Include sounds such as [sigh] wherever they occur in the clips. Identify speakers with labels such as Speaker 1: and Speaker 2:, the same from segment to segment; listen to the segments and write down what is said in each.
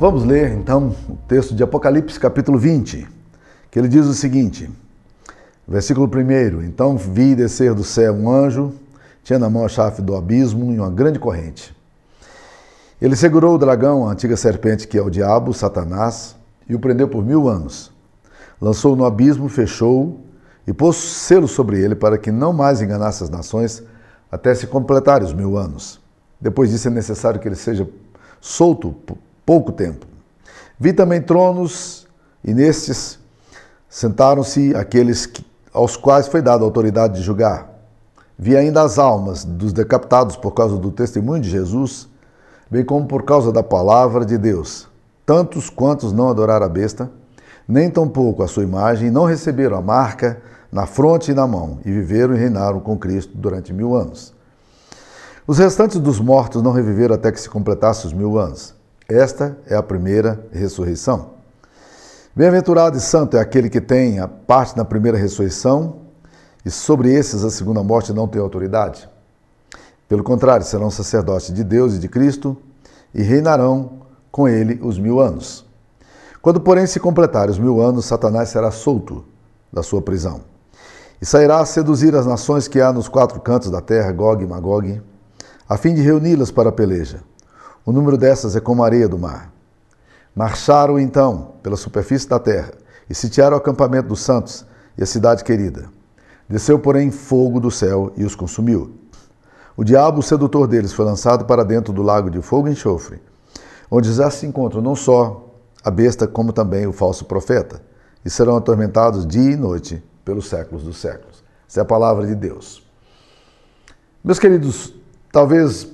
Speaker 1: Vamos ler então o texto de Apocalipse, capítulo 20, que ele diz o seguinte, versículo 1: Então vi descer do céu um anjo, tinha na mão a chave do abismo e uma grande corrente. Ele segurou o dragão, a antiga serpente que é o diabo, Satanás, e o prendeu por mil anos. Lançou-o no abismo, fechou-o e pôs selo sobre ele para que não mais enganasse as nações até se completarem os mil anos. Depois disso é necessário que ele seja solto pouco tempo. Vi também tronos, e nestes sentaram-se aqueles que, aos quais foi dada a autoridade de julgar. Vi ainda as almas dos decapitados por causa do testemunho de Jesus, bem como por causa da palavra de Deus. Tantos quantos não adoraram a besta, nem tampouco a sua imagem, não receberam a marca na fronte e na mão, e viveram e reinaram com Cristo durante mil anos. Os restantes dos mortos não reviveram até que se completasse os mil anos. Esta é a primeira ressurreição. Bem-aventurado e santo é aquele que tem a parte na primeira ressurreição, e sobre esses a segunda morte não tem autoridade. Pelo contrário, serão sacerdotes de Deus e de Cristo e reinarão com ele os mil anos. Quando, porém, se completarem os mil anos, Satanás será solto da sua prisão e sairá a seduzir as nações que há nos quatro cantos da terra, Gog e Magog, a fim de reuni-las para a peleja. O número dessas é como a areia do mar. Marcharam então pela superfície da terra e sitiaram o acampamento dos santos e a cidade querida. Desceu, porém, fogo do céu e os consumiu. O diabo, o sedutor deles, foi lançado para dentro do lago de fogo e enxofre, onde já se encontram não só a besta, como também o falso profeta, e serão atormentados dia e noite pelos séculos dos séculos. Essa é a palavra de Deus. Meus queridos, talvez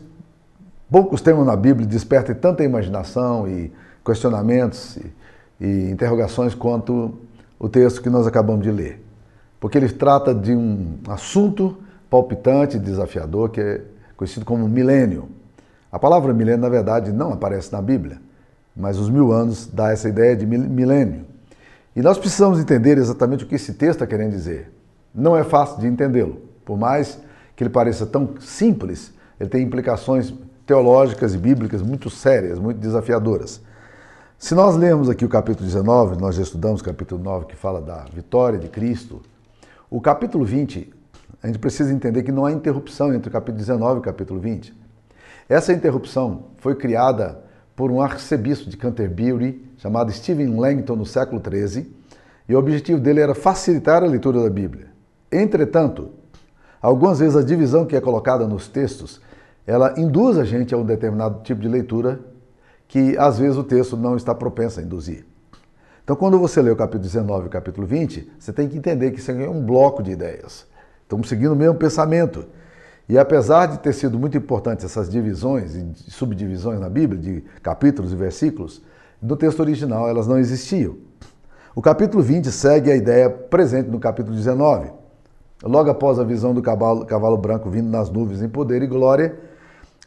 Speaker 1: Poucos temas na Bíblia despertem tanta imaginação e questionamentos e, e interrogações quanto o texto que nós acabamos de ler. Porque ele trata de um assunto palpitante, desafiador, que é conhecido como milênio. A palavra milênio, na verdade, não aparece na Bíblia, mas os mil anos dá essa ideia de milênio. E nós precisamos entender exatamente o que esse texto está querendo dizer. Não é fácil de entendê-lo. Por mais que ele pareça tão simples, ele tem implicações teológicas e bíblicas muito sérias, muito desafiadoras. Se nós lermos aqui o capítulo 19, nós já estudamos o capítulo 9 que fala da vitória de Cristo, o capítulo 20, a gente precisa entender que não há interrupção entre o capítulo 19 e o capítulo 20. Essa interrupção foi criada por um arcebispo de Canterbury chamado Stephen Langton no século XIII, e o objetivo dele era facilitar a leitura da Bíblia. Entretanto, algumas vezes a divisão que é colocada nos textos ela induz a gente a um determinado tipo de leitura que às vezes o texto não está propenso a induzir. Então, quando você lê o capítulo 19 e o capítulo 20, você tem que entender que isso é um bloco de ideias. Estamos seguindo o mesmo pensamento. E apesar de ter sido muito importante essas divisões e subdivisões na Bíblia, de capítulos e versículos, no texto original elas não existiam. O capítulo 20 segue a ideia presente no capítulo 19. Logo após a visão do cavalo, cavalo branco vindo nas nuvens em poder e glória,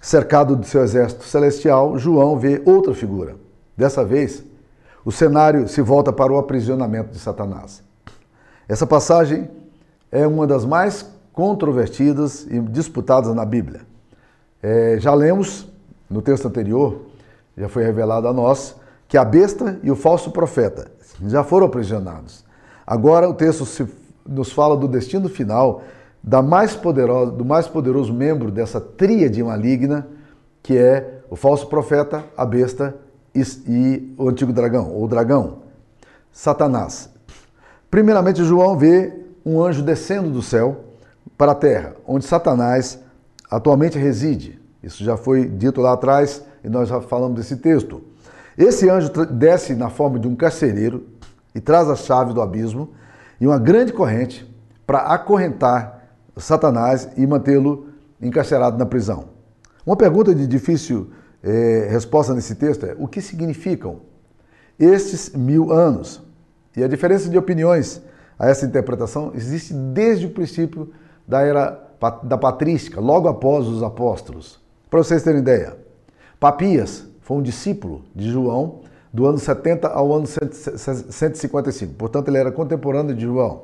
Speaker 1: Cercado de seu exército celestial, João vê outra figura. Dessa vez, o cenário se volta para o aprisionamento de Satanás. Essa passagem é uma das mais controvertidas e disputadas na Bíblia. É, já lemos no texto anterior, já foi revelado a nós, que a besta e o falso profeta já foram aprisionados. Agora o texto se, nos fala do destino final da mais poderosa, do mais poderoso membro dessa tríade maligna, que é o falso profeta, a besta e, e o antigo dragão, ou dragão, Satanás. Primeiramente, João vê um anjo descendo do céu para a terra, onde Satanás atualmente reside. Isso já foi dito lá atrás e nós já falamos desse texto. Esse anjo desce na forma de um carcereiro e traz as chaves do abismo e uma grande corrente para acorrentar Satanás e mantê-lo encarcerado na prisão. Uma pergunta de difícil é, resposta nesse texto é: o que significam estes mil anos? E a diferença de opiniões a essa interpretação existe desde o princípio da era da patrística, logo após os apóstolos. Para vocês terem ideia, Papias foi um discípulo de João do ano 70 ao ano 155, portanto, ele era contemporâneo de João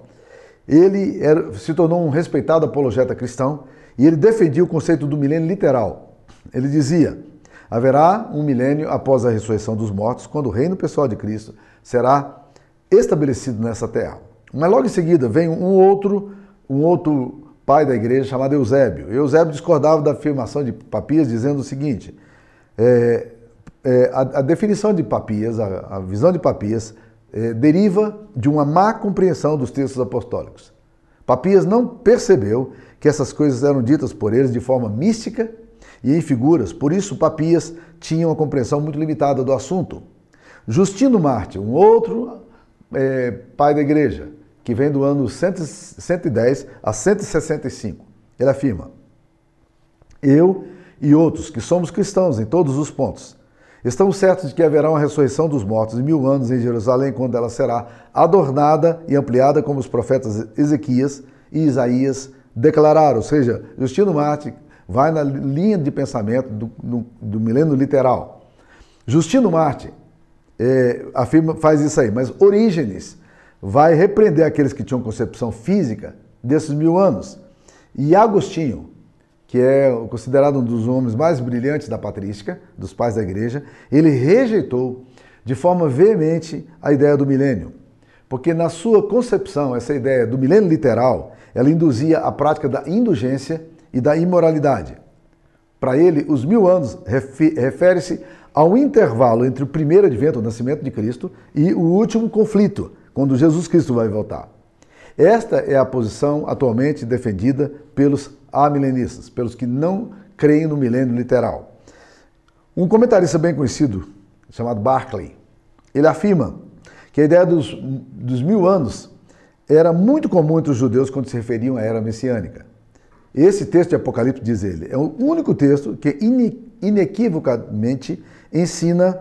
Speaker 1: ele era, se tornou um respeitado apologeta cristão e ele defendia o conceito do milênio literal. Ele dizia: Haverá um milênio após a ressurreição dos mortos, quando o reino pessoal de Cristo será estabelecido nessa terra. Mas logo em seguida vem um outro, um outro pai da igreja chamado Eusébio. Eusébio discordava da afirmação de Papias, dizendo o seguinte: é, é, a, a, definição de Papias, a, a visão de Papias, é, deriva de uma má compreensão dos textos apostólicos. Papias não percebeu que essas coisas eram ditas por eles de forma mística e em figuras, por isso Papias tinha uma compreensão muito limitada do assunto. Justino Marte, um outro é, pai da igreja, que vem do ano 110 a 165. Ele afirma: Eu e outros que somos cristãos em todos os pontos, estamos certos de que haverá uma ressurreição dos mortos em mil anos em Jerusalém, quando ela será adornada e ampliada como os profetas Ezequias e Isaías declararam. Ou seja, Justino Marte vai na linha de pensamento do, do, do milênio literal. Justino Marte é, afirma, faz isso aí, mas Orígenes vai repreender aqueles que tinham concepção física desses mil anos. E Agostinho, que é considerado um dos homens mais brilhantes da patrística, dos pais da igreja, ele rejeitou de forma veemente a ideia do milênio. Porque na sua concepção, essa ideia do milênio literal, ela induzia a prática da indulgência e da imoralidade. Para ele, os mil anos refere-se ao intervalo entre o primeiro advento, o nascimento de Cristo, e o último conflito, quando Jesus Cristo vai voltar. Esta é a posição atualmente defendida pelos amilenistas, pelos que não creem no milênio literal. Um comentarista bem conhecido, chamado Barclay, ele afirma que a ideia dos, dos mil anos era muito comum entre os judeus quando se referiam à era messiânica. Esse texto de Apocalipse, diz ele, é o único texto que inequivocamente ensina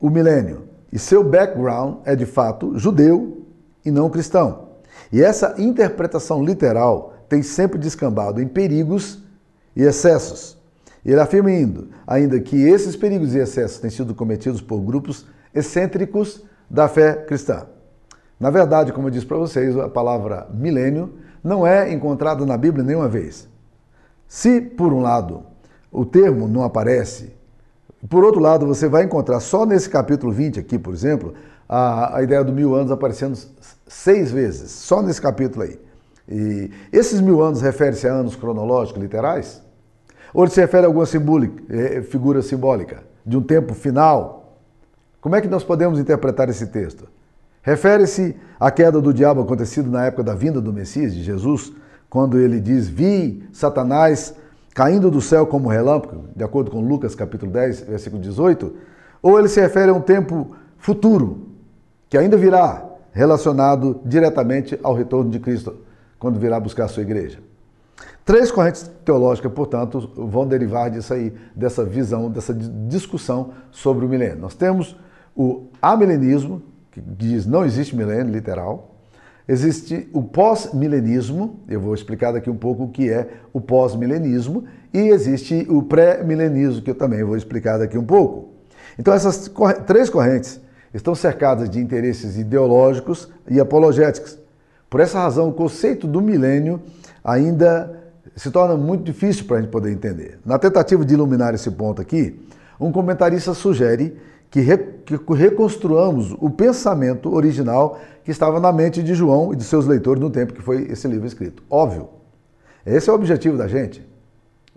Speaker 1: o milênio. E seu background é de fato judeu e não cristão. E essa interpretação literal tem sempre descambado em perigos e excessos. Ele afirma ainda, ainda que esses perigos e excessos têm sido cometidos por grupos excêntricos da fé cristã. Na verdade, como eu disse para vocês, a palavra milênio não é encontrada na Bíblia nenhuma vez. Se, por um lado, o termo não aparece por outro lado, você vai encontrar só nesse capítulo 20 aqui, por exemplo, a, a ideia do mil anos aparecendo seis vezes, só nesse capítulo aí. E esses mil anos referem-se a anos cronológicos, literais? Ou se refere a alguma simbólica, é, figura simbólica, de um tempo final? Como é que nós podemos interpretar esse texto? Refere-se à queda do diabo acontecido na época da vinda do Messias, de Jesus, quando ele diz: Vi Satanás caindo do céu como relâmpago, de acordo com Lucas capítulo 10, versículo 18, ou ele se refere a um tempo futuro, que ainda virá, relacionado diretamente ao retorno de Cristo, quando virá buscar a sua igreja. Três correntes teológicas, portanto, vão derivar disso aí, dessa visão, dessa discussão sobre o milênio. Nós temos o amilenismo, que diz não existe milênio literal, Existe o pós-milenismo, eu vou explicar daqui um pouco o que é o pós-milenismo, e existe o pré-milenismo, que eu também vou explicar daqui um pouco. Então, essas três correntes estão cercadas de interesses ideológicos e apologéticos. Por essa razão, o conceito do milênio ainda se torna muito difícil para a gente poder entender. Na tentativa de iluminar esse ponto aqui, um comentarista sugere que, re, que reconstruamos o pensamento original que estava na mente de João e de seus leitores no tempo que foi esse livro escrito. Óbvio. Esse é o objetivo da gente.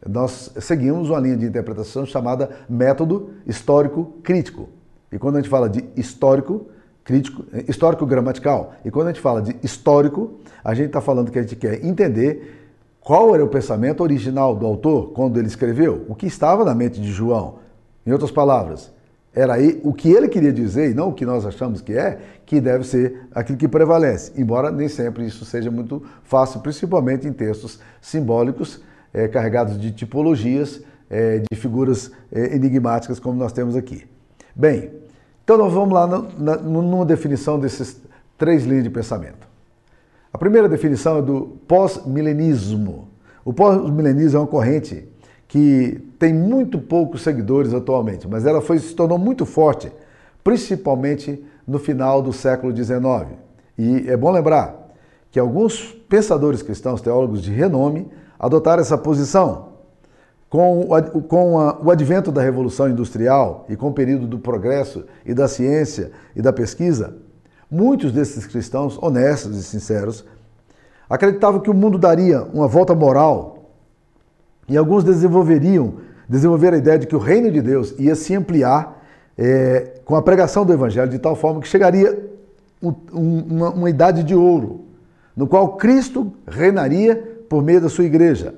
Speaker 1: Nós seguimos uma linha de interpretação chamada método histórico crítico. E quando a gente fala de histórico crítico, histórico gramatical, e quando a gente fala de histórico, a gente está falando que a gente quer entender qual era o pensamento original do autor quando ele escreveu, o que estava na mente de João. Em outras palavras, era aí o que ele queria dizer, e não o que nós achamos que é, que deve ser aquilo que prevalece. Embora nem sempre isso seja muito fácil, principalmente em textos simbólicos, é, carregados de tipologias, é, de figuras é, enigmáticas, como nós temos aqui. Bem, então nós vamos lá no, na, numa definição desses três linhas de pensamento. A primeira definição é do pós-milenismo. O pós-milenismo é uma corrente que tem muito poucos seguidores atualmente, mas ela foi, se tornou muito forte, principalmente no final do século XIX. E é bom lembrar que alguns pensadores cristãos, teólogos de renome, adotaram essa posição. Com, o, com a, o advento da Revolução Industrial e com o período do progresso e da ciência e da pesquisa, muitos desses cristãos honestos e sinceros acreditavam que o mundo daria uma volta moral e alguns desenvolveriam desenvolver a ideia de que o reino de Deus ia se ampliar é, com a pregação do evangelho de tal forma que chegaria um, uma, uma idade de ouro, no qual Cristo reinaria por meio da sua igreja.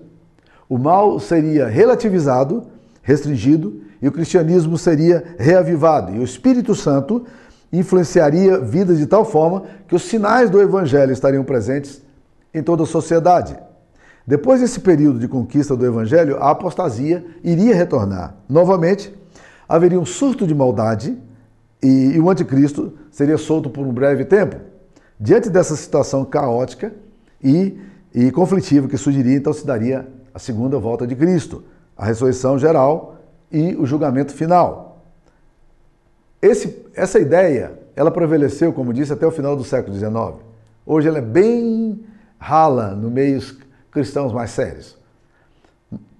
Speaker 1: O mal seria relativizado, restringido, e o cristianismo seria reavivado. E o Espírito Santo influenciaria vidas de tal forma que os sinais do evangelho estariam presentes em toda a sociedade. Depois desse período de conquista do evangelho, a apostasia iria retornar. Novamente, haveria um surto de maldade e, o anticristo seria solto por um breve tempo. Diante dessa situação caótica e, e conflitiva que surgiria, então se daria a segunda volta de Cristo, a ressurreição geral e o julgamento final. Esse, essa ideia, ela prevaleceu, como disse, até o final do século XIX. Hoje ela é bem rala no meio cristãos mais sérios.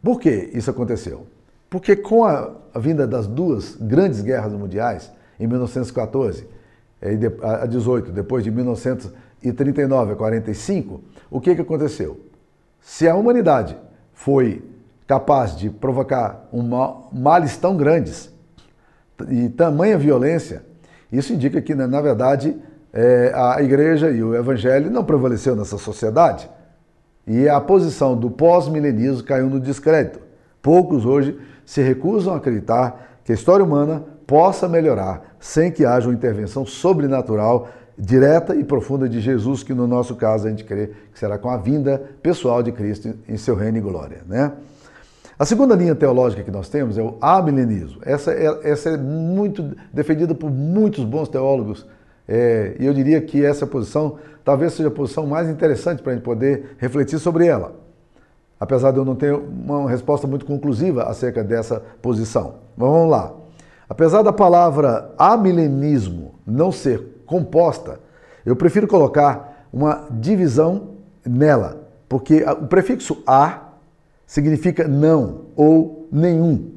Speaker 1: Por que isso aconteceu? Porque com a, a vinda das duas grandes guerras mundiais, em 1914 a 18, depois de 1939 a 45, o que, que aconteceu? Se a humanidade foi capaz de provocar um mal, males tão grandes e tamanha violência, isso indica que, na verdade, é, a igreja e o evangelho não prevaleceu nessa sociedade. E a posição do pós-milenismo caiu no descrédito. Poucos hoje se recusam a acreditar que a história humana possa melhorar sem que haja uma intervenção sobrenatural direta e profunda de Jesus, que no nosso caso a gente crê que será com a vinda pessoal de Cristo em seu reino e glória. Né? A segunda linha teológica que nós temos é o amilenismo. Essa é, essa é muito defendida por muitos bons teólogos é, e eu diria que essa posição talvez seja a posição mais interessante para a gente poder refletir sobre ela. Apesar de eu não ter uma resposta muito conclusiva acerca dessa posição. Mas vamos lá. Apesar da palavra amilenismo não ser composta, eu prefiro colocar uma divisão nela, porque o prefixo a significa não ou nenhum.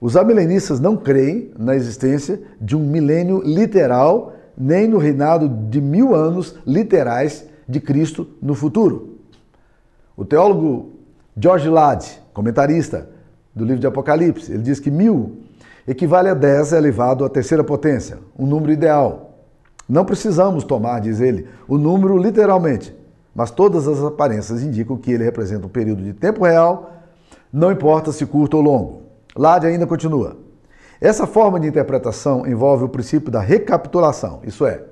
Speaker 1: Os amilenistas não creem na existência de um milênio literal, nem no reinado de mil anos literais de Cristo no futuro. O teólogo George Ladd, comentarista do livro de Apocalipse, ele diz que mil equivale a 10 elevado à terceira potência, um número ideal. Não precisamos tomar, diz ele, o número literalmente, mas todas as aparências indicam que ele representa um período de tempo real, não importa se curto ou longo. Lade ainda continua. Essa forma de interpretação envolve o princípio da recapitulação, isso é,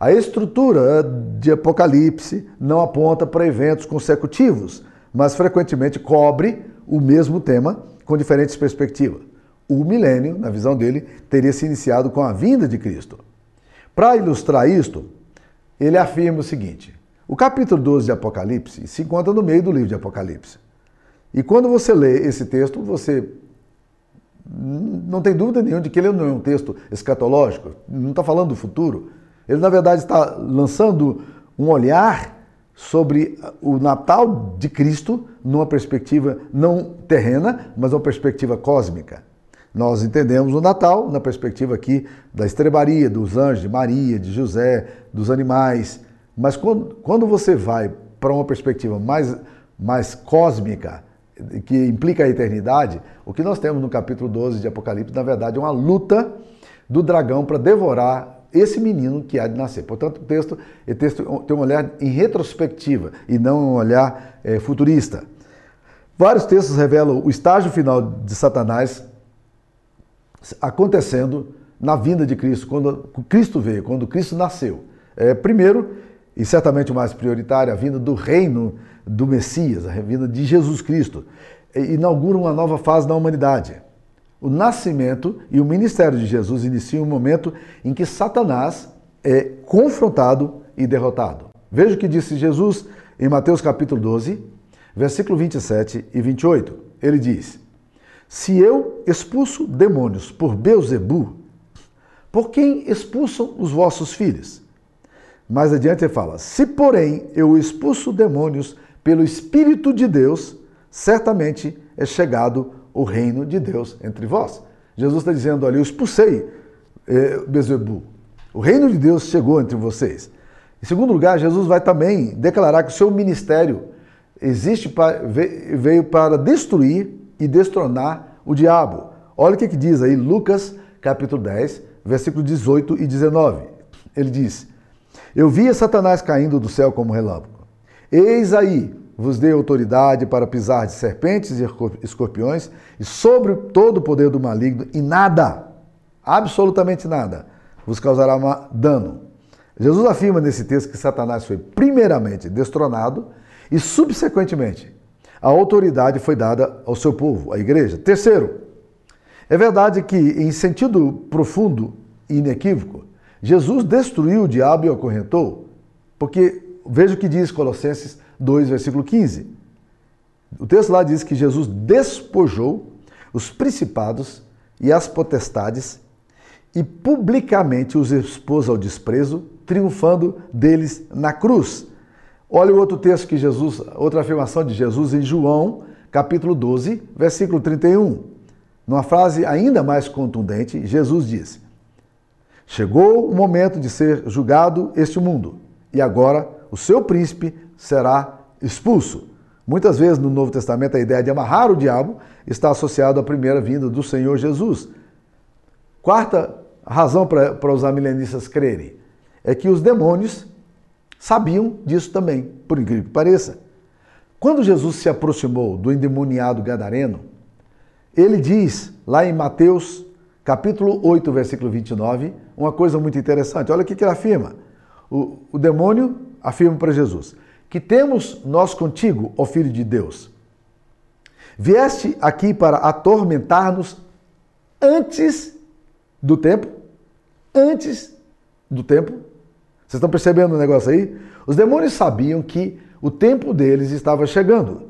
Speaker 1: a estrutura de Apocalipse não aponta para eventos consecutivos, mas frequentemente cobre o mesmo tema com diferentes perspectivas o milênio, na visão dele, teria se iniciado com a vinda de Cristo. Para ilustrar isto, ele afirma o seguinte: o capítulo 12 de Apocalipse se encontra no meio do livro de Apocalipse. E quando você lê esse texto, você não tem dúvida nenhuma de que ele não é um texto escatológico, não está falando do futuro. Ele, na verdade, está lançando um olhar sobre o Natal de Cristo numa perspectiva não terrena, mas uma perspectiva cósmica. Nós entendemos o Natal na perspectiva aqui da estrebaria, dos anjos, de Maria, de José, dos animais. Mas quando, quando você vai para uma perspectiva mais, mais cósmica, que implica a eternidade, o que nós temos no capítulo 12 de Apocalipse, na verdade, é uma luta do dragão para devorar esse menino que há de nascer. Portanto, o texto, o texto tem um olhar em retrospectiva e não um olhar é, futurista. Vários textos revelam o estágio final de Satanás acontecendo na vinda de Cristo, quando Cristo veio, quando Cristo nasceu. É, primeiro, e certamente o mais prioritário, a vinda do reino do Messias, a vinda de Jesus Cristo, inaugura uma nova fase da humanidade. O nascimento e o ministério de Jesus iniciam um momento em que Satanás é confrontado e derrotado. Veja o que disse Jesus em Mateus capítulo 12, versículo 27 e 28. Ele diz: se eu expulso demônios por Beuzebu, por quem expulsam os vossos filhos? Mais adiante ele fala: Se, porém, eu expulso demônios pelo Espírito de Deus, certamente é chegado o reino de Deus entre vós. Jesus está dizendo ali, eu expulsei eh, Bezebu. O reino de Deus chegou entre vocês. Em segundo lugar, Jesus vai também declarar que o seu ministério existe para, veio para destruir e destronar o diabo. Olha o que, que diz aí Lucas capítulo 10, versículo 18 e 19. Ele diz: Eu via Satanás caindo do céu como relâmpago. Eis aí, vos dei autoridade para pisar de serpentes e escorpiões e sobre todo o poder do maligno, e nada, absolutamente nada, vos causará dano. Jesus afirma nesse texto que Satanás foi primeiramente destronado e, subsequentemente, a autoridade foi dada ao seu povo, à igreja. Terceiro, é verdade que, em sentido profundo e inequívoco, Jesus destruiu o diabo e o acorrentou, porque veja o que diz Colossenses 2, versículo 15. O texto lá diz que Jesus despojou os principados e as potestades e publicamente os expôs ao desprezo, triunfando deles na cruz. Olha o outro texto que Jesus, outra afirmação de Jesus em João, capítulo 12, versículo 31. Numa frase ainda mais contundente, Jesus diz: Chegou o momento de ser julgado este mundo, e agora o seu príncipe será expulso. Muitas vezes no Novo Testamento a ideia de amarrar o diabo está associada à primeira vinda do Senhor Jesus. Quarta razão para, para os milenistas crerem é que os demônios sabiam disso também, por incrível que pareça. Quando Jesus se aproximou do endemoniado gadareno, ele diz lá em Mateus capítulo 8, versículo 29, uma coisa muito interessante. Olha o que ele afirma. O, o demônio afirma para Jesus: Que temos nós contigo, ó Filho de Deus? Vieste aqui para atormentar-nos antes do tempo? Antes do tempo? Vocês estão percebendo o negócio aí? Os demônios sabiam que o tempo deles estava chegando.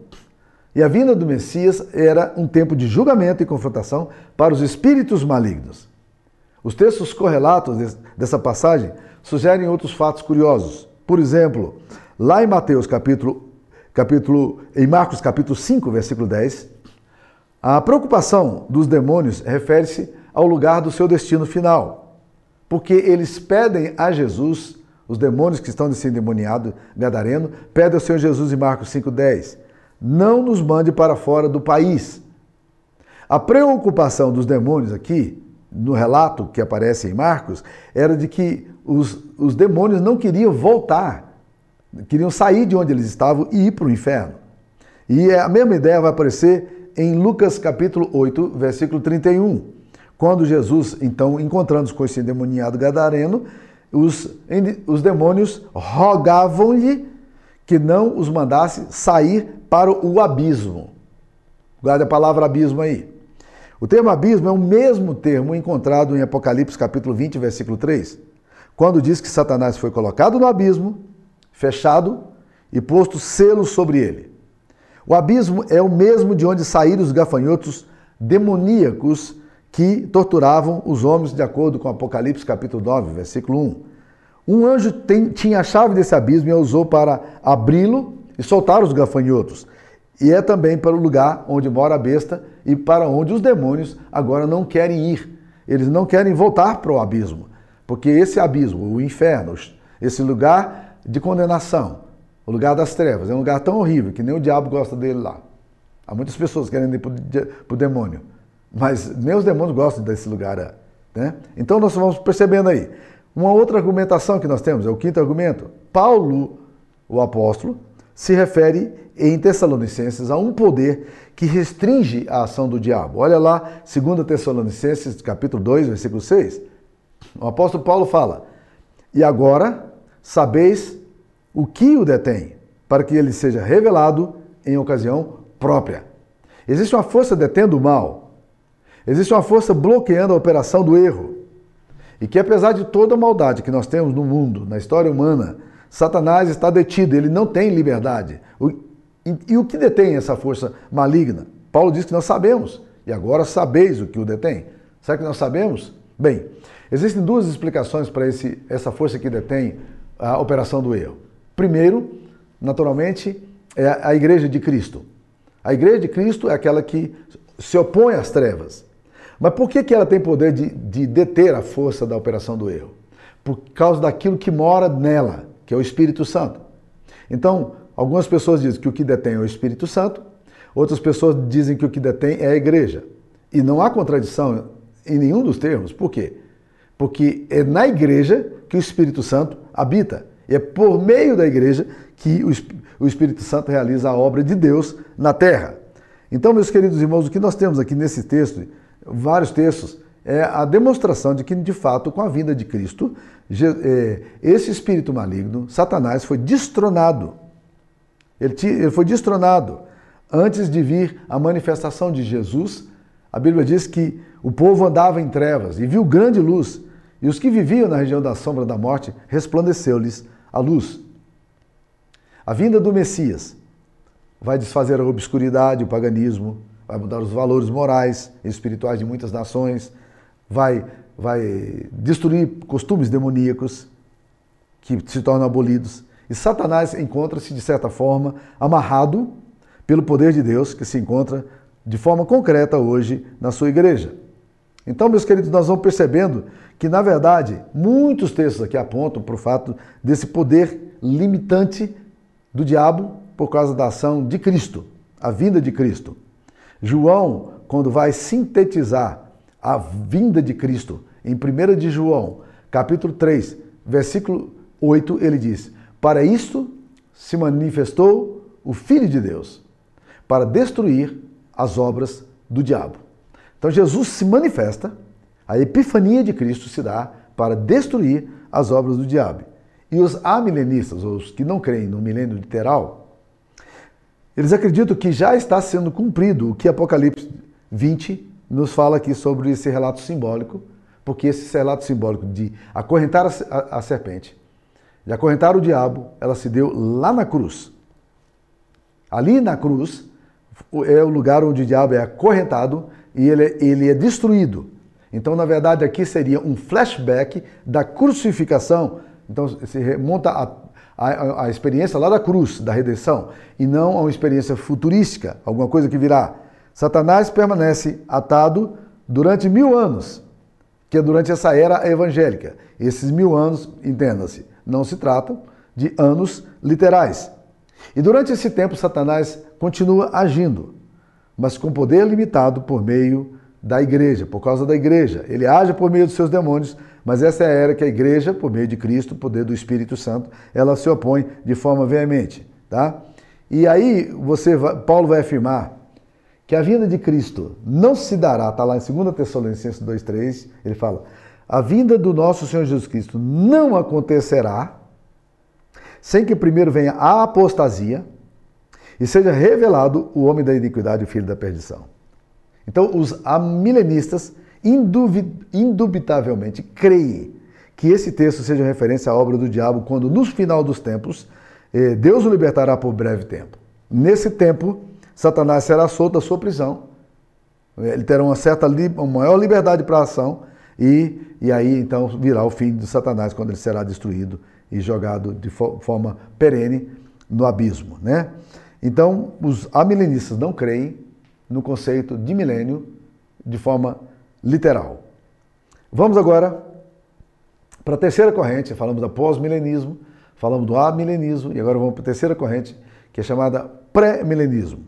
Speaker 1: E a vinda do Messias era um tempo de julgamento e confrontação para os espíritos malignos. Os textos correlatos dessa passagem sugerem outros fatos curiosos. Por exemplo, lá em Mateus capítulo, capítulo em Marcos capítulo 5, versículo 10, a preocupação dos demônios refere-se ao lugar do seu destino final, porque eles pedem a Jesus, os demônios que estão nesse endemoniado gadareno, pedem ao Senhor Jesus em Marcos 5:10 não nos mande para fora do país. A preocupação dos demônios aqui, no relato que aparece em Marcos, era de que os, os demônios não queriam voltar, queriam sair de onde eles estavam e ir para o inferno. E a mesma ideia vai aparecer em Lucas capítulo 8, versículo 31. Quando Jesus, então, encontrando-se com esse endemoniado gadareno, os, os demônios rogavam-lhe que não os mandasse sair para o abismo. Guarde a palavra abismo aí. O termo abismo é o mesmo termo encontrado em Apocalipse capítulo 20, versículo 3, quando diz que Satanás foi colocado no abismo, fechado e posto selo sobre ele. O abismo é o mesmo de onde saíram os gafanhotos demoníacos que torturavam os homens, de acordo com Apocalipse capítulo 9, versículo 1. Um anjo tem, tinha a chave desse abismo e a usou para abri-lo e soltar os gafanhotos. E é também para o lugar onde mora a besta e para onde os demônios agora não querem ir. Eles não querem voltar para o abismo, porque esse abismo, o inferno, esse lugar de condenação, o lugar das trevas, é um lugar tão horrível que nem o diabo gosta dele lá. Há muitas pessoas querendo ir para o demônio, mas nem os demônios gostam desse lugar. Né? Então nós vamos percebendo aí. Uma outra argumentação que nós temos, é o quinto argumento. Paulo, o apóstolo, se refere em Tessalonicenses a um poder que restringe a ação do diabo. Olha lá, 2 Tessalonicenses, capítulo 2, versículo 6. O apóstolo Paulo fala: "E agora sabeis o que o detém, para que ele seja revelado em ocasião própria." Existe uma força detendo o mal. Existe uma força bloqueando a operação do erro. E que apesar de toda a maldade que nós temos no mundo, na história humana, Satanás está detido, ele não tem liberdade. E, e, o que detém essa força maligna? Paulo diz que nós sabemos, e agora sabeis o que o detém. Será que nós sabemos? Bem, existem duas explicações para esse, essa força que detém a operação do erro. Primeiro, naturalmente, é a Igreja de Cristo. A igreja de Cristo é aquela que se opõe às trevas. Mas por que, que ela tem poder de, de deter a força da operação do erro? Por causa daquilo que mora nela, que é o Espírito Santo. Então, algumas pessoas dizem que o que detém é o Espírito Santo, outras pessoas dizem que o que detém é a igreja. E não há contradição em nenhum dos termos. Por quê? Porque é na igreja que o Espírito Santo habita. E é por meio da igreja que o Espírito Santo realiza a obra de Deus na terra. Então, meus queridos irmãos, o que nós temos aqui nesse texto, vários textos, é a demonstração de que, de fato, com a vinda de Cristo, é, esse espírito maligno, Satanás, foi destronado. Ele foi destronado antes de vir a manifestação de Jesus. A Bíblia diz que o povo andava em trevas e viu grande luz, e os que viviam na região da sombra da morte resplandeceu-lhes a luz. A vinda do Messias vai desfazer a obscuridade, o paganismo, vai mudar os valores morais e espirituais de muitas nações, vai, vai destruir costumes demoníacos que se tornam abolidos. E Satanás encontra-se, de certa forma, amarrado pelo poder de Deus que se encontra de forma concreta hoje na sua igreja. Então, meus queridos, nós vamos percebendo que, na verdade, muitos textos aqui apontam para o fato desse poder limitante do diabo por causa da ação de Cristo, a vinda de Cristo. João, quando vai sintetizar a vinda de Cristo, em 1 de João, capítulo 3, versículo 8, ele diz: Para isto se manifestou o Filho de Deus, para destruir as obras do diabo. Então Jesus se manifesta, a epifania de Cristo se dá para destruir as obras do diabo. E os amilenistas, os que não creem no milênio literal, eles acreditam que já está sendo cumprido o que Apocalipse 20 nos fala aqui sobre esse relato simbólico, porque esse relato simbólico de acorrentar a, serpente, de acorrentar o diabo, ela se deu lá na cruz. Ali na cruz é o lugar onde o diabo é acorrentado e ele, ele é destruído. Então, na verdade, aqui seria um flashback da crucificação. Então, se remonta a, a, a, experiência lá da cruz, da redenção, e não a uma experiência futurística, alguma coisa que virá. Satanás permanece atado durante mil anos, que é durante essa era evangélica. Esses mil anos, entenda-se, não se tratam de anos literais. E durante esse tempo, Satanás continua agindo mas com poder limitado por meio da igreja, por causa da igreja. Ele age por meio dos seus demônios, mas essa é a era que a igreja, por meio de Cristo, poder do Espírito Santo, ela se opõe de forma veemente, tá? E aí você Paulo vai afirmar que a vinda de Cristo não se dará, está lá em 2 Tessalonicenses 2:3, ele fala: "A vinda do nosso Senhor Jesus Cristo não acontecerá sem que primeiro venha a apostasia, e seja revelado o homem da iniquidade, o filho da perdição. Então, os amilenistas indubitavelmente creem que esse texto seja referência à obra do diabo, quando no final dos tempos eh, Deus o libertará por breve tempo. Nesse tempo, Satanás será solto da sua prisão, ele terá uma certa uma maior liberdade para ação, e, e aí então virá o fim de Satanás, quando ele será destruído e jogado de forma perene no abismo. Né? Então, os amilenistas não creem no conceito de milênio de forma literal. Vamos agora para a terceira corrente, falamos do pós-milenismo, falamos do amilenismo e agora vamos para a terceira corrente, que é chamada pré-milenismo.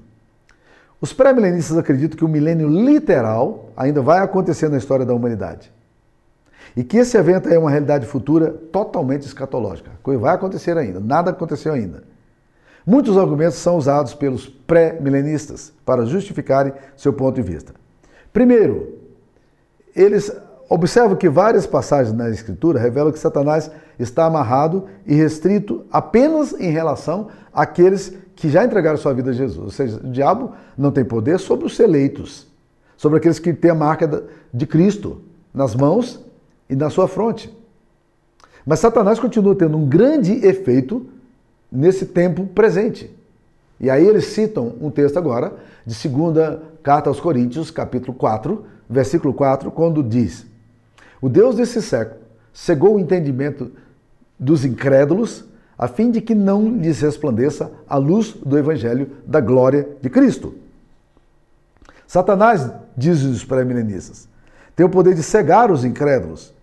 Speaker 1: Os pré-milenistas acreditam que o milênio literal ainda vai acontecer na história da humanidade. E que esse evento é uma realidade futura totalmente escatológica. Vai acontecer ainda, nada aconteceu ainda. Muitos argumentos são usados pelos pré-milenistas para justificarem seu ponto de vista. Primeiro, eles observam que várias passagens na Escritura revelam que Satanás está amarrado e restrito apenas em relação àqueles que já entregaram sua vida a Jesus. Ou seja, o diabo não tem poder sobre os eleitos, sobre aqueles que têm a marca de Cristo nas mãos e na sua fronte. Mas Satanás continua tendo um grande efeito nesse tempo presente. E aí eles citam um texto agora de segunda carta aos Coríntios, capítulo 4, versículo 4, quando diz: O Deus desse século cegou o entendimento dos incrédulos, a fim de que não lhes resplandeça a luz do evangelho da glória de Cristo. Satanás, dizem os pré-milenistas, tem o poder de cegar os incrédulos.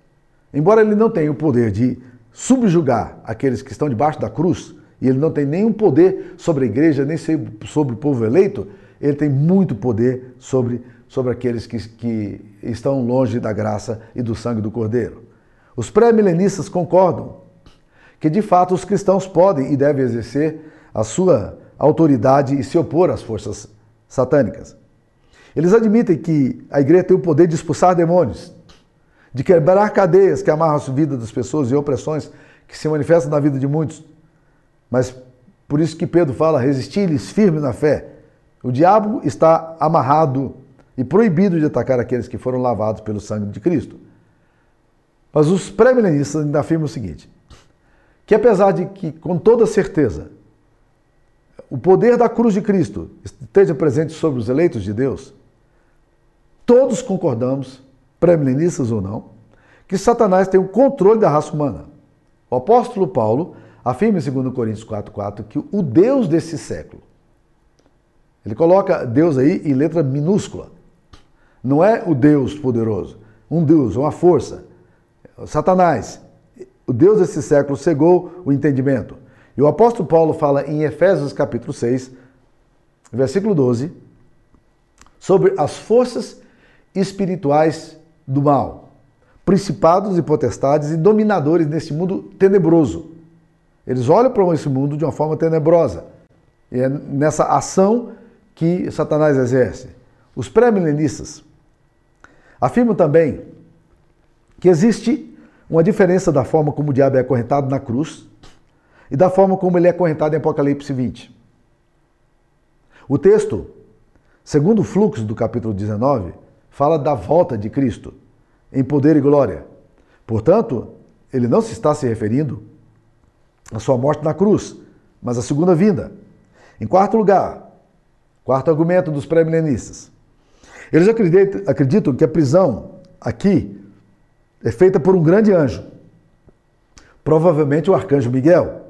Speaker 1: Embora ele não tenha o poder de subjugar aqueles que estão debaixo da cruz, e ele não tem nenhum poder sobre a igreja, nem sobre o povo eleito, ele tem muito poder sobre, sobre aqueles que, que estão longe da graça e do sangue do Cordeiro. Os pré-milenistas concordam que, de fato, os cristãos podem e devem exercer a sua autoridade e se opor às forças satânicas. Eles admitem que a igreja tem o poder de expulsar demônios, de quebrar cadeias que amarram a vida das pessoas e opressões que se manifestam na vida de muitos. Mas por isso que Pedro fala: resistir-lhes firme na fé. O diabo está amarrado e proibido de atacar aqueles que foram lavados pelo sangue de Cristo. Mas os pré-milenistas ainda afirmam o seguinte: que apesar de que, com toda certeza, o poder da cruz de Cristo esteja presente sobre os eleitos de Deus, todos concordamos, pré-milenistas ou não, que Satanás tem o controle da raça humana. O apóstolo Paulo afirma em 2 Coríntios 4,4 que o Deus desse século, ele coloca Deus aí em letra minúscula, não é o Deus poderoso, um Deus, uma força. Satanás, o Deus desse século cegou o entendimento. E o apóstolo Paulo fala em Efésios capítulo 6, versículo 12, sobre as forças espirituais do mal, principados e potestades e dominadores nesse mundo tenebroso. Eles olham para esse mundo de uma forma tenebrosa. E é nessa ação que Satanás exerce. Os pré-milenistas afirmam também que existe uma diferença da forma como o diabo é acorrentado na cruz e da forma como ele é acorrentado em Apocalipse 20. O texto, segundo o fluxo do capítulo 19, fala da volta de Cristo em poder e glória. Portanto, ele não se está se referindo à sua morte na cruz, mas à segunda vinda. Em quarto lugar, quarto argumento dos pré-milenistas, eles acreditam, que a prisão aqui é feita por um grande anjo, provavelmente o arcanjo Miguel.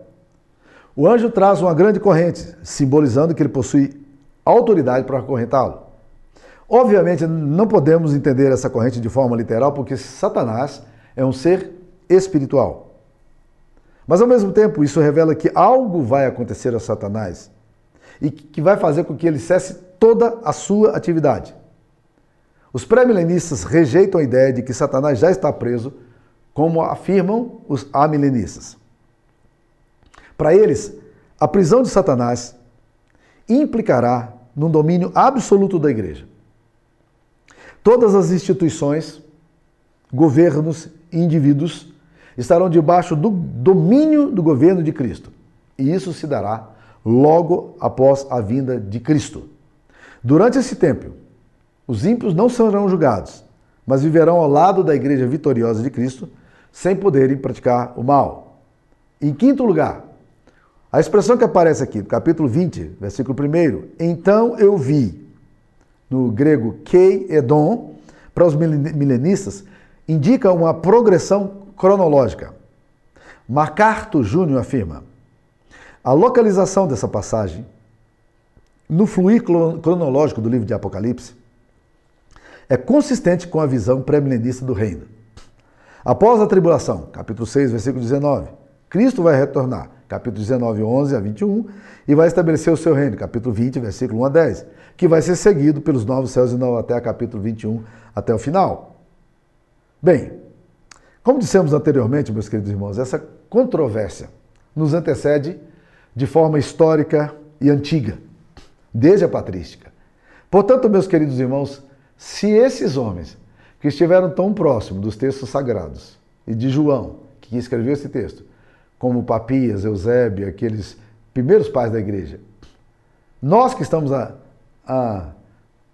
Speaker 1: O anjo traz uma grande corrente, simbolizando que ele possui autoridade para acorrentá-lo. Obviamente, não podemos entender essa corrente de forma literal, porque Satanás é um ser espiritual. Mas ao mesmo tempo, isso revela que algo vai acontecer a Satanás e que vai fazer com que ele cesse toda a sua atividade. Os pré-milenistas rejeitam a ideia de que Satanás já está preso, como afirmam os amilenistas. Para eles, a prisão de Satanás implicará no domínio absoluto da igreja. Todas as instituições, governos e indivíduos estarão debaixo do domínio do governo de Cristo. E isso se dará logo após a vinda de Cristo. Durante esse tempo, os ímpios não serão julgados, mas viverão ao lado da igreja vitoriosa de Cristo, sem poderem praticar o mal. Em quinto lugar, a expressão que aparece aqui, capítulo 20, versículo 1, então eu vi, no grego kei edom, para os milenistas, indica uma progressão cronológica. MacArthur Júnior afirma: a localização dessa passagem no fluir cronológico do livro de Apocalipse é consistente com a visão pré-milenista do reino. Após a tribulação, capítulo 6, versículo 19, Cristo vai retornar capítulo 19, 11 a 21, e vai estabelecer o seu reino, capítulo 20, versículo 1 a 10, que vai ser seguido pelos novos céus e nova terra, capítulo 21 até o final. Bem, como dissemos anteriormente, meus queridos irmãos, essa controvérsia nos antecede de forma histórica e antiga, desde a patrística. Portanto, meus queridos irmãos, se esses homens que estiveram tão próximos dos textos sagrados e de João, que escreveu esse texto, como Papias, Eusébio, aqueles primeiros pais da igreja. Nós que estamos há, há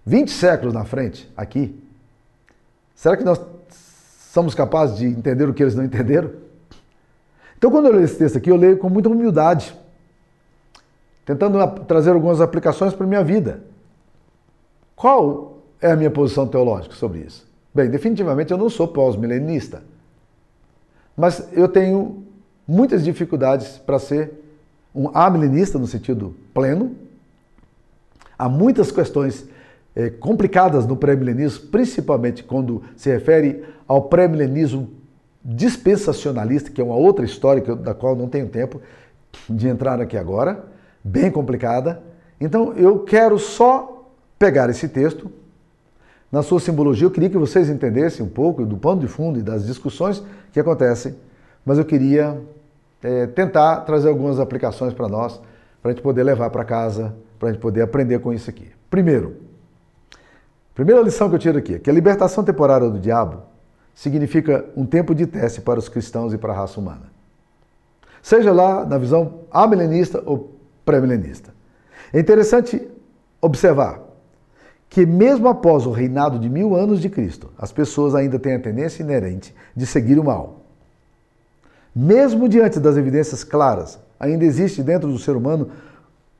Speaker 1: 20 séculos na frente, aqui, será que nós somos capazes de entender o que eles não entenderam? Então, quando eu leio esse texto aqui, eu leio com muita humildade, tentando trazer algumas aplicações para a minha vida. Qual é a minha posição teológica sobre isso? Bem, definitivamente eu não sou pós-milenista, mas eu tenho muitas dificuldades para ser um amilenista no sentido pleno. Há muitas questões é, complicadas no pré-milenismo, principalmente quando se refere ao pré-milenismo dispensacionalista, que é uma outra história da qual não tenho tempo de entrar aqui agora, bem complicada. Então eu quero só pegar esse texto, na sua simbologia, eu queria que vocês entendessem um pouco do pano de fundo e das discussões que acontecem, mas eu queria é, tentar trazer algumas aplicações para nós, para a gente poder levar para casa, para a gente poder aprender com isso aqui. Primeiro, primeira lição que eu tiro aqui é que a libertação temporária do diabo significa um tempo de teste para os cristãos e para a raça humana. Seja lá na visão amilenista ou pré-milenista. É interessante observar que, mesmo após o reinado de mil anos de Cristo, as pessoas ainda têm a tendência inerente de seguir o mal. Mesmo diante das evidências claras, ainda existe dentro do ser humano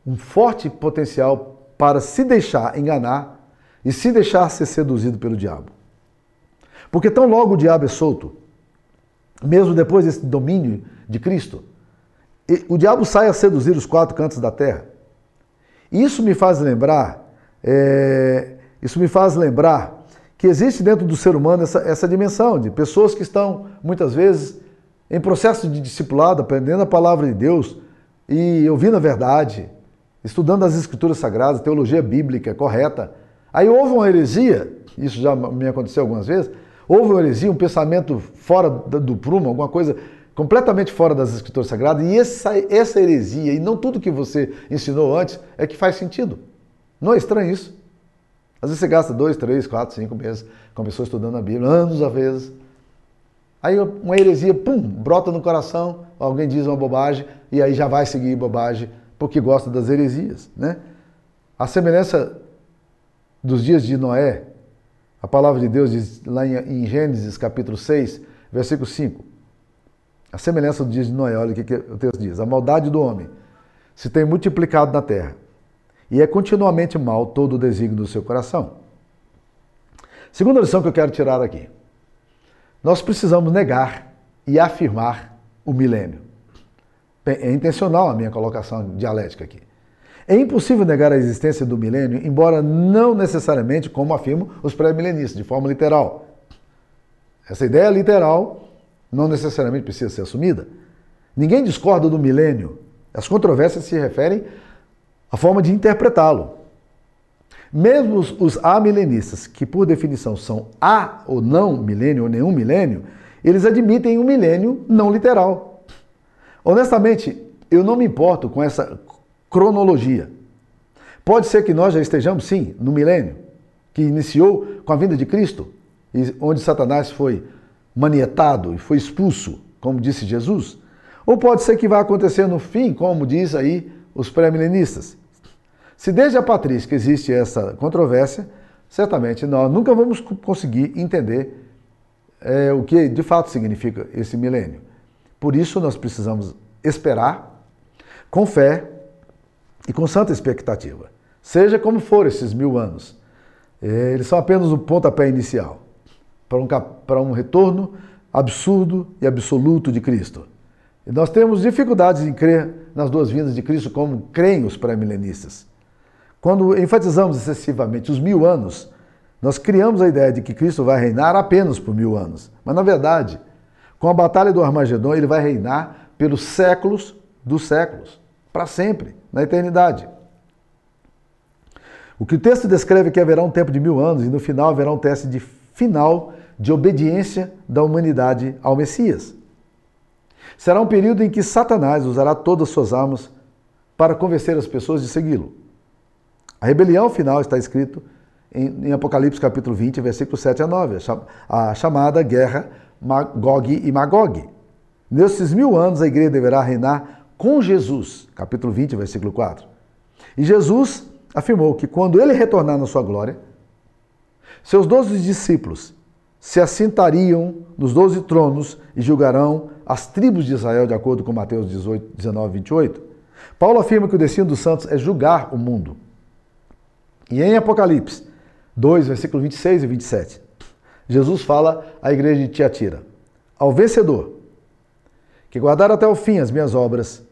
Speaker 1: um forte potencial para se deixar enganar e se deixar ser seduzido pelo diabo. Porque tão logo o diabo é solto, mesmo depois desse domínio de Cristo, o diabo sai a seduzir os quatro cantos da terra. Isso me faz lembrar, é, isso me faz lembrar que existe dentro do ser humano essa, essa dimensão de pessoas que estão muitas vezes em processo de discipulado, aprendendo a palavra de Deus e ouvindo a verdade, estudando as escrituras sagradas, teologia bíblica correta. Aí houve uma heresia, isso já me aconteceu algumas vezes, houve uma heresia, um pensamento fora do prumo, alguma coisa completamente fora das escrituras sagradas, e essa, essa heresia, e não tudo que você ensinou antes, é que faz sentido. Não é estranho isso? Às vezes você gasta dois, três, quatro, cinco meses com a pessoa estudando a Bíblia, anos às vezes. Aí uma heresia, pum, brota no coração, alguém diz uma bobagem, e aí já vai seguir bobagem, porque gosta das heresias. Né? A semelhança dos dias de Noé, a palavra de Deus diz lá em Gênesis capítulo 6, versículo 5. A semelhança do dia de Noé, olha o que o texto diz: a maldade do homem se tem multiplicado na terra, e é continuamente mal todo o desígnio do seu coração. Segunda lição que eu quero tirar aqui. Nós precisamos negar e afirmar o milênio. É intencional a minha colocação dialética aqui. É impossível negar a existência do milênio, embora não necessariamente como afirmam os pré-milenistas, de forma literal. Essa ideia literal não necessariamente precisa ser assumida. Ninguém discorda do milênio. As controvérsias se referem à forma de interpretá-lo. Mesmo os, amilenistas, que por definição são a ou não milênio ou nenhum milênio, eles admitem um milênio não literal. Honestamente, eu não me importo com essa cronologia. Pode ser que nós já estejamos, sim, no milênio, que iniciou com a vinda de Cristo, onde Satanás foi manietado e foi expulso, como disse Jesus. Ou pode ser que vai acontecer no fim, como diz aí os pré-milenistas. Se desde a patrística existe essa controvérsia, certamente nós nunca vamos conseguir entender é, o que de fato significa esse milênio. Por isso nós precisamos esperar com fé e com santa expectativa. Seja como for esses mil anos, é, eles são apenas o pontapé inicial para um, para um retorno absurdo e absoluto de Cristo. E nós temos dificuldades em crer nas duas vindas de Cristo como creem os pré-milenistas. Quando enfatizamos excessivamente os mil anos, nós criamos a ideia de que Cristo vai reinar apenas por mil anos. Mas, na verdade, com a batalha do Armagedon, ele vai reinar pelos séculos dos séculos, para sempre, na eternidade. O que o texto descreve é que haverá um tempo de mil anos e no final haverá um teste de final de obediência da humanidade ao Messias. Será um período em que Satanás usará todas as suas armas para convencer as pessoas de segui-lo. A rebelião final está escrito em, Apocalipse capítulo 20, versículo 7 a 9, a chamada guerra Magog e Magog. Nesses mil anos a igreja deverá reinar com Jesus, capítulo 20, versículo 4. E Jesus afirmou que quando ele retornar na sua glória, seus doze discípulos se assentariam nos doze tronos e julgarão as tribos de Israel, de acordo com Mateus 18, 19, 28. Paulo afirma que o destino dos santos é julgar o mundo. E em Apocalipse 2, versículos 26 e 27, Jesus fala à igreja de Tiatira: Ao vencedor, que guardar até o fim as minhas obras,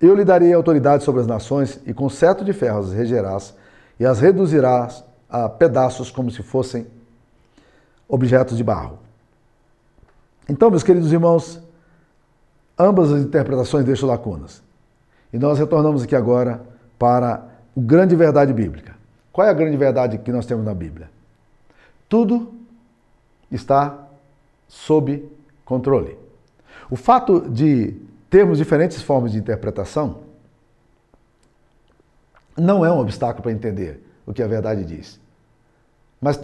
Speaker 1: eu lhe darei autoridade sobre as nações, e com cetro de ferro as regerás, e as reduzirás a pedaços como se fossem objetos de barro. Então, meus queridos irmãos, ambas as interpretações deixam lacunas. E nós retornamos aqui agora para a grande verdade bíblica. Qual é a grande verdade que nós temos na Bíblia? Tudo está sob controle. O fato de termos diferentes formas de interpretação não é um obstáculo para entender o que a verdade diz. Mas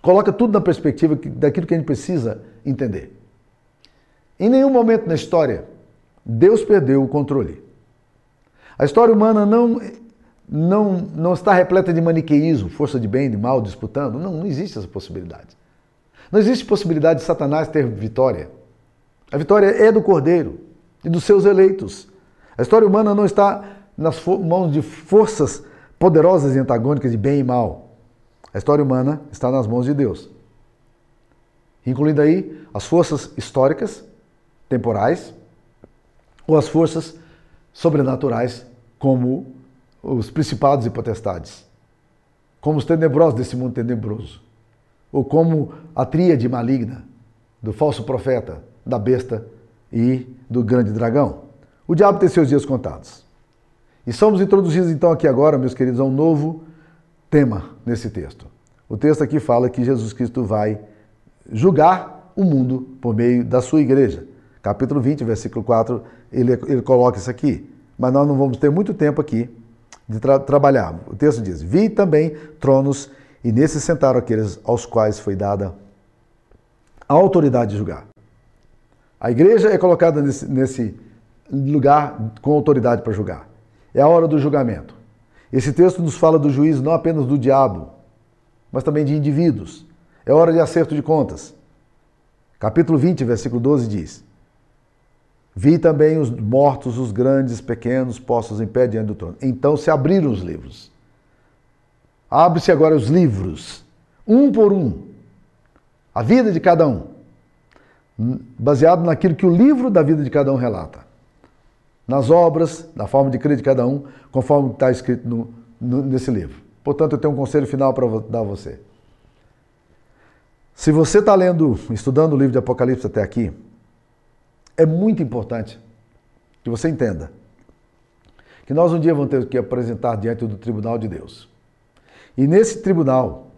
Speaker 1: coloca tudo na perspectiva daquilo que a gente precisa entender. Em nenhum momento na história, Deus perdeu o controle. A história humana não, não, não está repleta de maniqueísmo, força de bem e de mal disputando. Não, não existe essa possibilidade. Não existe possibilidade de Satanás ter vitória. A vitória é do Cordeiro e dos seus eleitos. A história humana não está nas mãos de forças poderosas e antagônicas de bem e mal. A história humana está nas mãos de Deus. Incluindo aí as forças históricas, temporais, ou as forças sobrenaturais, como os principados e potestades, como os tenebrosos desse mundo tenebroso, ou como a tríade maligna do falso profeta, da besta e do grande dragão. O diabo tem seus dias contados. E somos introduzidos então aqui agora, meus queridos, a um novo tema nesse texto. O texto aqui fala que Jesus Cristo vai julgar o mundo por meio da sua igreja. Capítulo 20, versículo 4, ele, ele coloca isso aqui. Mas nós não vamos ter muito tempo aqui de tra trabalhar. O texto diz: Vi também tronos, e nesses sentaram aqueles aos quais foi dada a autoridade de julgar. A igreja é colocada nesse, nesse lugar com autoridade para julgar. É a hora do julgamento. Esse texto nos fala do juízo não apenas do diabo, mas também de indivíduos. É hora de acerto de contas. Capítulo 20, versículo 12 diz: Vi também os mortos, os grandes, pequenos, postos em pé diante do trono. Então se abriram os livros. Abre-se agora os livros, um por um, a vida de cada um, baseado naquilo que o livro da vida de cada um relata. Nas obras, na forma de crer de cada um, conforme está escrito no, no, nesse livro. Portanto, eu tenho um conselho final para dar a você. Se você está lendo, estudando o livro de Apocalipse até aqui, é muito importante que você entenda que nós um dia vamos ter que apresentar diante do tribunal de Deus. E nesse tribunal,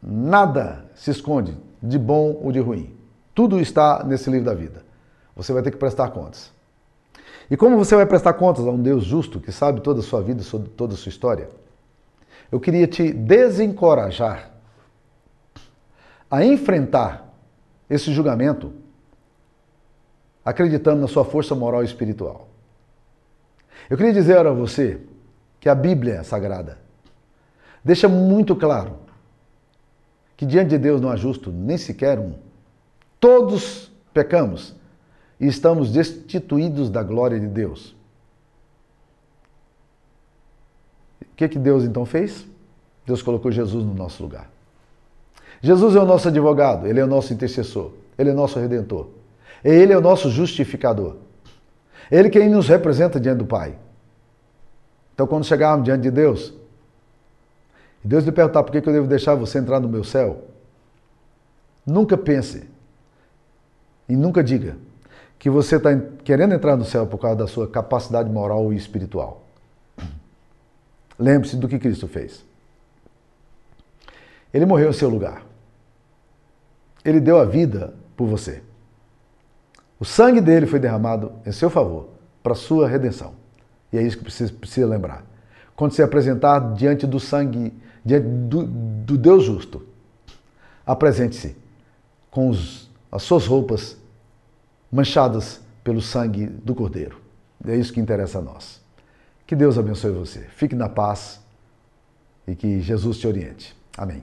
Speaker 1: nada se esconde de bom ou de ruim. Tudo está nesse livro da vida. Você vai ter que prestar contas. E como você vai prestar contas a um Deus justo que sabe toda a sua vida, toda a sua história? Eu queria te desencorajar a enfrentar esse julgamento acreditando na sua força moral e espiritual. Eu queria dizer a você que a Bíblia Sagrada deixa muito claro que diante de Deus não há justo nem sequer um. Todos pecamos e estamos destituídos da glória de Deus. O que, que Deus então fez? Deus colocou Jesus no nosso lugar. Jesus é o nosso advogado, ele é o nosso intercessor, ele é o nosso redentor. Ele é o nosso justificador. Ele quem nos representa diante do Pai. Então, quando chegarmos diante de Deus, e Deus lhe perguntar por que eu devo deixar você entrar no meu céu, nunca pense e nunca diga que você está querendo entrar no céu por causa da sua capacidade moral e espiritual. [clears throat] Lembre-se do que Cristo fez. Ele morreu em seu lugar. Ele deu a vida por você. O sangue dele foi derramado em seu favor, para sua redenção. E é isso que precisa, precisa lembrar. Quando se apresentar diante do sangue, diante do, do Deus justo, apresente-se com os, as suas roupas manchadas pelo sangue do Cordeiro. É isso que interessa a nós. Que Deus abençoe você. Fique na paz e que Jesus te oriente. Amém.